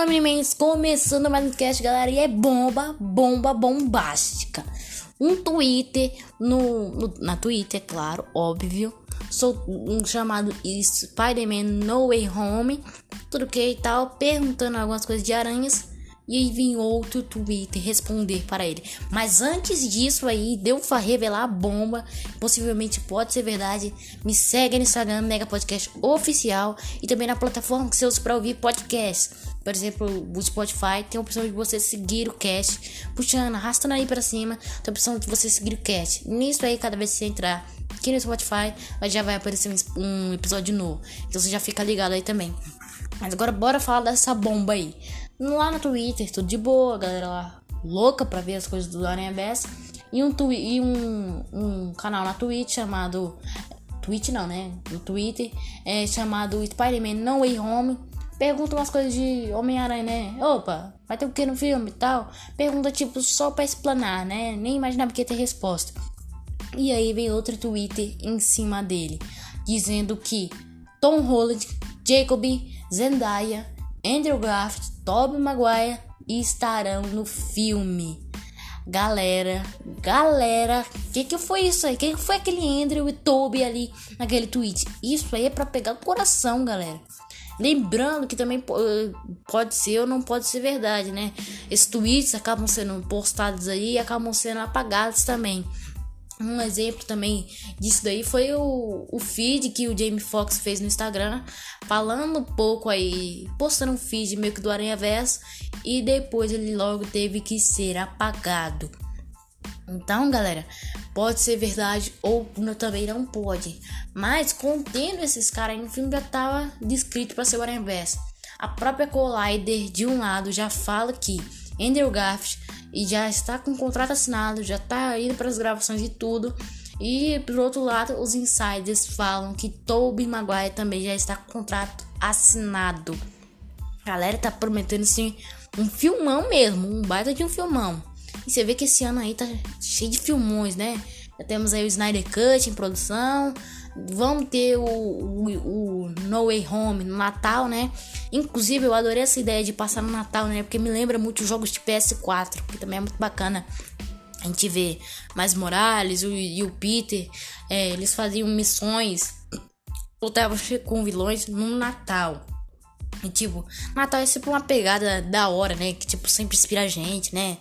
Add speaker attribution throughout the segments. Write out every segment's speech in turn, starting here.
Speaker 1: Fala meninos, começando mais um cast, galera, e é bomba, bomba, bombástica. Um Twitter no, no na Twitter, claro, óbvio. Sou um chamado Spider-Man No Way Home, tudo e tal, perguntando algumas coisas de aranhas. E aí vem outro Twitter responder para ele. Mas antes disso aí, deu pra revelar a bomba. Possivelmente pode ser verdade. Me segue no Instagram, Mega Podcast Oficial. E também na plataforma que você usa para ouvir podcast. Por exemplo, o Spotify tem a opção de você seguir o cast. Puxando, arrastando aí para cima. Tem a opção de você seguir o cast. Nisso aí, cada vez que você entrar aqui no Spotify, já vai aparecer um episódio novo. Então você já fica ligado aí também. Mas agora bora falar dessa bomba aí. Lá no Twitter, tudo de boa, galera lá louca pra ver as coisas do Aranha Bess. E um, e um, um canal na Twitch chamado. Twitch não, né? No Twitter, é chamado Spider-Man No Way Home. Pergunta umas coisas de Homem-Aranha, né? Opa, vai ter o que no filme e tal? Pergunta tipo só pra explanar, né? Nem imaginava que ia ter resposta. E aí vem outro Twitter em cima dele, dizendo que Tom Holland, Jacob, Zendaya, Andrew Garfield, Tobey Maguire estarão no filme. Galera, galera, que que foi isso aí? Que que foi aquele Andrew e Toby ali naquele tweet? Isso aí é para pegar o coração, galera. Lembrando que também pode ser ou não pode ser verdade, né? Esses tweets acabam sendo postados aí e acabam sendo apagados também. Um exemplo também disso daí foi o, o feed que o Jamie Foxx fez no Instagram, falando um pouco aí, postando um feed meio que do Aranha Verso, e depois ele logo teve que ser apagado. Então, galera, pode ser verdade ou também não pode. Mas contendo esses caras aí no filme já tava descrito para ser o Aranha Verso. A própria Collider de um lado já fala que Andrew Garfield e já está com o contrato assinado, já está indo para as gravações de tudo. E por outro lado, os insiders falam que Tobey Maguire também já está com contrato assinado. A galera tá prometendo assim um filmão mesmo, um baita de um filmão. E você vê que esse ano aí tá cheio de filmões, né? Já temos aí o Snyder Cut em produção, Vamos ter o, o, o, No Way Home no Natal, né? Inclusive, eu adorei essa ideia de passar no Natal, né? Porque me lembra muito jogos de PS4, que também é muito bacana. A gente vê mais Morales e o Peter, é, eles faziam missões, lutavam com vilões no Natal. E tipo, Natal é sempre uma pegada da hora, né? Que tipo, sempre inspira a gente, né?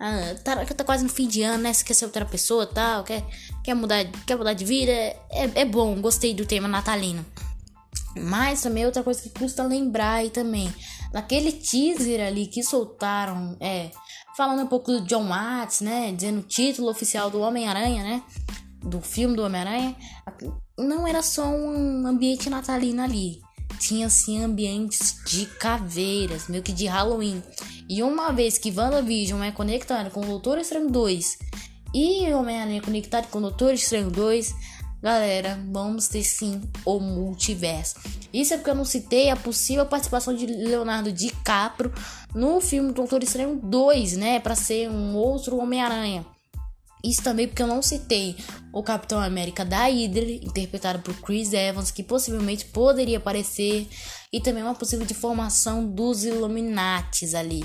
Speaker 1: Ah, tá, tá quase no fim de ano, né? Você quer ser outra pessoa tal, quer, quer, mudar, quer mudar de vida. É, é bom, gostei do tema natalino. Mas também outra coisa que custa lembrar aí também. Naquele teaser ali que soltaram, é, falando um pouco do John Watts, né? Dizendo o título oficial do Homem-Aranha, né? Do filme do Homem-Aranha. Não era só um ambiente natalino ali. Tinha assim ambientes de caveiras, meio que de Halloween. E uma vez que WandaVision é conectado com o Doutor Estranho 2 e Homem-Aranha conectado com Doutor Estranho 2, galera, vamos ter sim o multiverso. Isso é porque eu não citei a possível participação de Leonardo DiCaprio no filme Doutor Estranho 2, né? Para ser um outro Homem-Aranha. Isso também porque eu não citei o Capitão América da Hydra, interpretado por Chris Evans, que possivelmente poderia aparecer, e também uma possível formação dos Illuminates ali.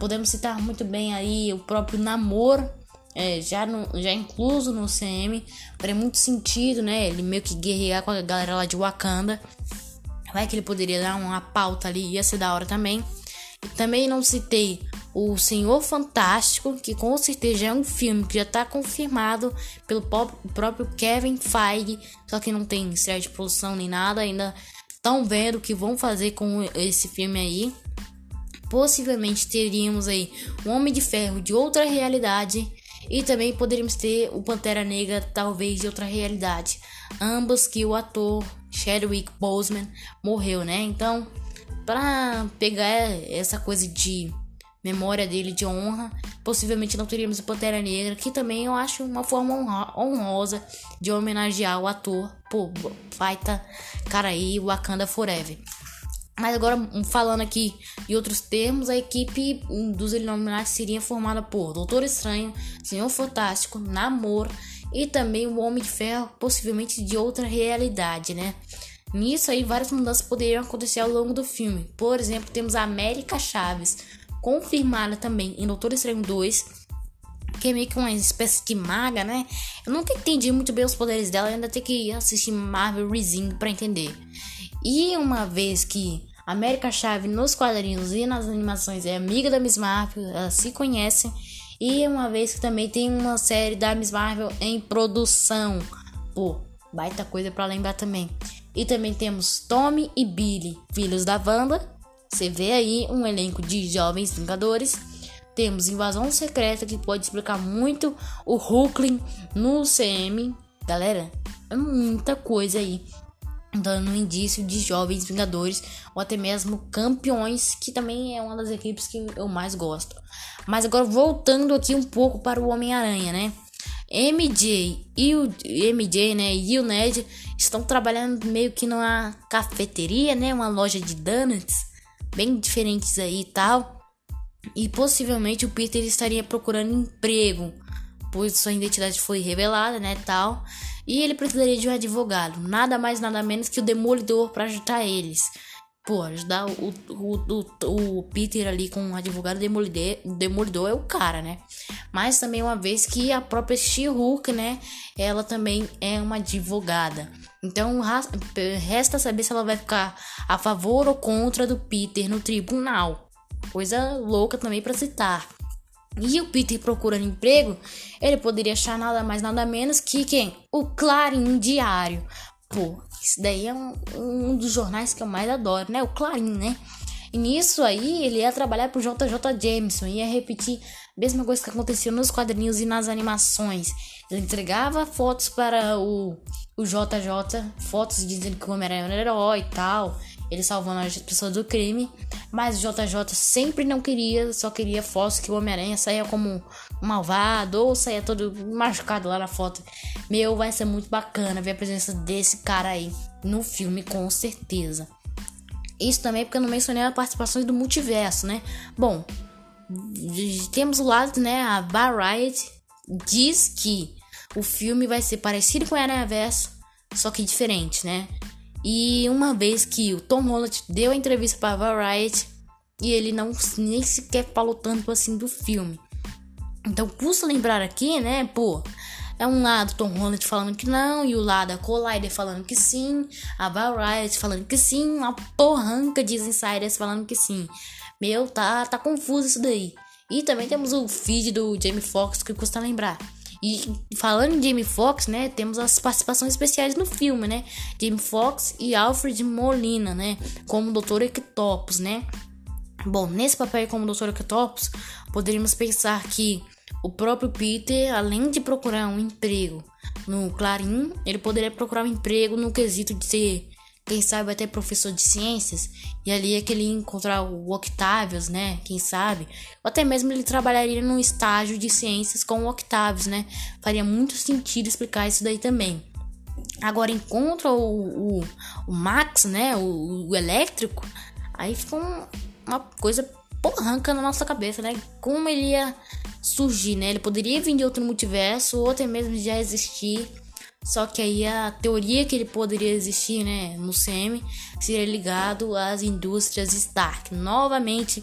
Speaker 1: Podemos citar muito bem aí o próprio Namor, é, já, no, já incluso no CM, faria muito sentido, né? Ele meio que guerrear com a galera lá de Wakanda. Vai que ele poderia dar uma pauta ali, ia ser da hora também. E também não citei o Senhor Fantástico, que com certeza é um filme que já está confirmado pelo próprio Kevin Feige, só que não tem estreia de produção nem nada, ainda estão vendo o que vão fazer com esse filme aí. Possivelmente teríamos aí um Homem de Ferro de outra realidade e também poderíamos ter o Pantera Negra talvez de outra realidade. Ambos que o ator Chadwick Boseman morreu, né? Então, para pegar essa coisa de memória dele de honra. Possivelmente não teríamos o Pantera Negra, que também eu acho uma forma honrosa de homenagear o ator. Pô, baita cara aí, Wakanda Forever. Mas agora, falando aqui em outros termos, a equipe dos Illuminati seria formada por Doutor Estranho, Senhor Fantástico, Namor e também o Homem de Ferro, possivelmente de outra realidade, né? Nisso aí, várias mudanças poderiam acontecer ao longo do filme. Por exemplo, temos a América Chaves, confirmada também em Doutor Estranho 2, que é meio que uma espécie de maga, né? Eu nunca entendi muito bem os poderes dela, ainda tenho que assistir Marvel Rising para entender. E uma vez que América Chave nos quadrinhos e nas animações é amiga da Miss Marvel, elas se conhecem. E uma vez que também tem uma série da Miss Marvel em produção. Pô, baita coisa para lembrar também. E também temos Tommy e Billy, filhos da Wanda. Você vê aí um elenco de jovens vingadores. Temos Invasão Secreta, que pode explicar muito o Hulkling no CM. Galera, é muita coisa aí. Dando um indício de jovens vingadores ou até mesmo campeões, que também é uma das equipes que eu mais gosto. Mas agora voltando aqui um pouco para o Homem-Aranha, né? MJ e o MJ, né, e o Ned estão trabalhando meio que numa cafeteria, né, uma loja de donuts, bem diferentes aí e tal. E possivelmente o Peter estaria procurando emprego, pois sua identidade foi revelada, né, tal. E ele precisaria de um advogado, nada mais nada menos que o Demolidor para ajudar eles pô, ajudar o, o, o, o Peter ali com o advogado demolidor, demolidor é o cara, né? Mas também uma vez que a própria She-Hulk, né? Ela também é uma advogada. Então resta saber se ela vai ficar a favor ou contra do Peter no tribunal. Coisa louca também para citar. E o Peter procurando emprego, ele poderia achar nada mais nada menos que quem? O Clarim Diário. Pô, isso daí é um, um dos jornais que eu mais adoro, né? O Clarim, né? E nisso aí, ele ia trabalhar pro JJ Jameson, ia repetir a mesma coisa que acontecia nos quadrinhos e nas animações. Ele entregava fotos para o, o JJ, fotos dizendo que o Homem-Aranha era um herói e tal, ele salvando as pessoas do crime, mas o JJ sempre não queria, só queria fotos que o Homem-Aranha saía como malvado ou saia todo machucado lá na foto. Meu, vai ser muito bacana ver a presença desse cara aí no filme, com certeza. Isso também porque eu não mencionei as participações do multiverso, né? Bom, temos o lado, né? A Variety diz que o filme vai ser parecido com o Aranha Verso, só que diferente, né? E uma vez que o Tom Holland deu a entrevista para Variety e ele não nem sequer falou tanto assim do filme. Então, custa lembrar aqui, né, pô, é um lado Tom Holland falando que não, e o lado a Collider falando que sim, a Variety falando que sim, uma porranca de insiders falando que sim. Meu, tá, tá confuso isso daí. E também temos o feed do Jamie Foxx que custa lembrar. E falando em Jamie Foxx, né, temos as participações especiais no filme, né? Jamie Foxx e Alfred Molina, né, como Dr. Octopus, né? Bom, nesse papel como Dr. Octopus, poderíamos pensar que o próprio Peter, além de procurar um emprego no Clarim, ele poderia procurar um emprego no quesito de ser, quem sabe, até professor de ciências. E ali é que ele ia encontrar o Octavius, né? Quem sabe? Ou até mesmo ele trabalharia num estágio de ciências com o Octavius, né? Faria muito sentido explicar isso daí também. Agora encontra o, o, o Max, né? O, o elétrico. Aí fica um, uma coisa porranca na nossa cabeça, né? Como ele ia surgir, né? Ele poderia vir de outro multiverso ou até mesmo já existir. Só que aí a teoria que ele poderia existir, né, no CM, seria ligado às indústrias Stark. Novamente,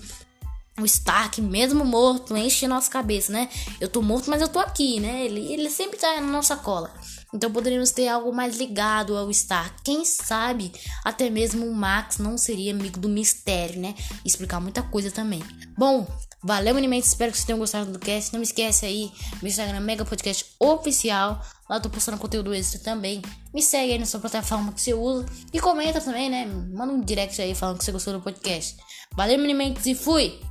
Speaker 1: o Stark, mesmo morto, enche nossa cabeça, né? Eu tô morto, mas eu tô aqui, né? Ele, ele sempre tá na nossa cola. Então poderíamos ter algo mais ligado ao Stark. Quem sabe até mesmo o Max não seria amigo do mistério, né? Explicar muita coisa também. Bom, valeu, Minimente. Espero que vocês tenham gostado do cast. Não me esquece aí, meu Instagram Mega Podcast Oficial. Lá eu tô postando conteúdo extra também. Me segue aí na sua plataforma que você usa. E comenta também, né? Manda um direct aí falando que você gostou do podcast. Valeu, Minimente, e fui!